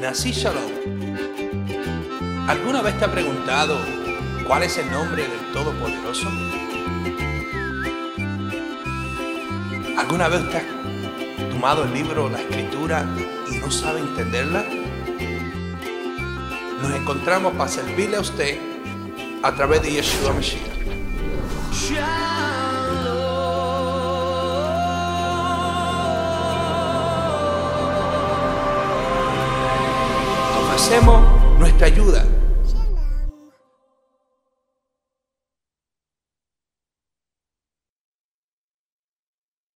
Nací Shalom. ¿Alguna vez te ha preguntado cuál es el nombre del Todopoderoso? ¿Alguna vez te has tomado el libro, la escritura y no sabe entenderla? Nos encontramos para servirle a usted a través de Yeshua Mashiach. Ofrecemos nuestra ayuda